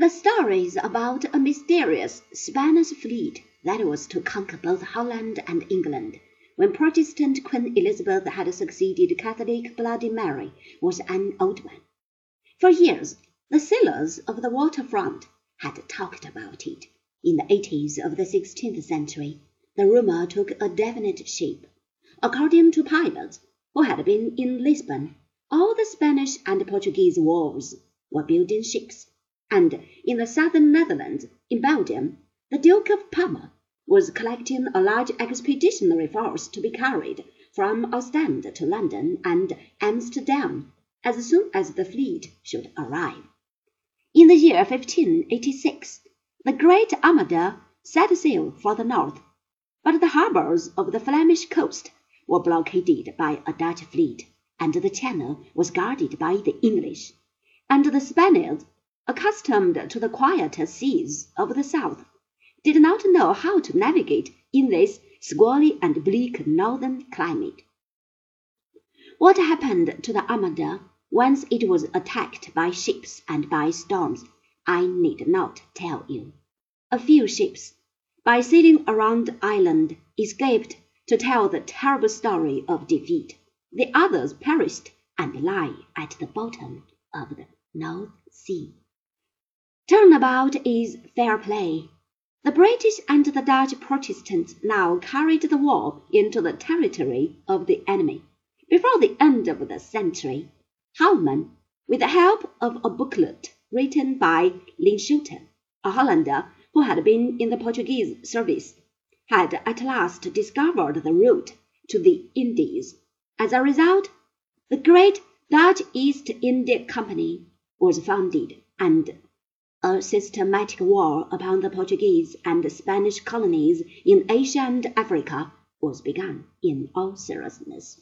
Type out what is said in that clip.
The story is about a mysterious Spanish fleet that was to conquer both Holland and England when Protestant Queen Elizabeth had succeeded Catholic Bloody Mary was an old one. For years the sailors of the waterfront had talked about it. In the eighties of the sixteenth century the rumour took a definite shape. According to pilots who had been in Lisbon, all the Spanish and Portuguese wharves were building ships and in the southern Netherlands, in Belgium, the Duke of Parma was collecting a large expeditionary force to be carried from Ostend to London and Amsterdam as soon as the fleet should arrive. In the year 1586, the Great Armada set sail for the north, but the harbours of the Flemish coast were blockaded by a Dutch fleet, and the Channel was guarded by the English, and the Spaniards accustomed to the quieter seas of the south, did not know how to navigate in this squally and bleak northern climate. What happened to the Armada once it was attacked by ships and by storms, I need not tell you. A few ships, by sailing around the island, escaped to tell the terrible story of defeat. The others perished and lie at the bottom of the North Sea. Turnabout is fair play. The British and the Dutch Protestants now carried the war into the territory of the enemy. Before the end of the century, Houtman, with the help of a booklet written by Linschoten, a Hollander who had been in the Portuguese service, had at last discovered the route to the Indies. As a result, the great Dutch East India Company was founded and a systematic war upon the Portuguese and Spanish colonies in Asia and Africa was begun in all seriousness.